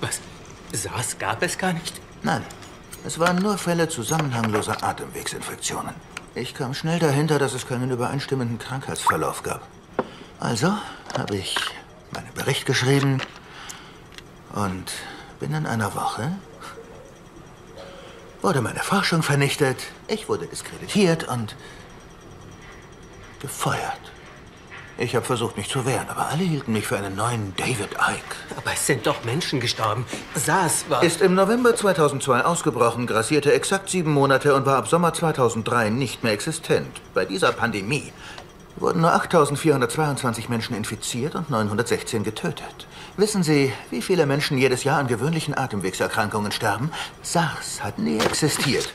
Was? SARS gab es gar nicht? Nein, es waren nur Fälle zusammenhangloser Atemwegsinfektionen. Ich kam schnell dahinter, dass es keinen übereinstimmenden Krankheitsverlauf gab. Also habe ich meinen Bericht geschrieben und binnen einer Woche wurde meine Forschung vernichtet, ich wurde diskreditiert und gefeuert. Ich habe versucht, mich zu wehren, aber alle hielten mich für einen neuen David Icke. Aber es sind doch Menschen gestorben. SARS war... Ist im November 2002 ausgebrochen, grassierte exakt sieben Monate und war ab Sommer 2003 nicht mehr existent. Bei dieser Pandemie wurden nur 8.422 Menschen infiziert und 916 getötet. Wissen Sie, wie viele Menschen jedes Jahr an gewöhnlichen Atemwegserkrankungen sterben? SARS hat nie existiert.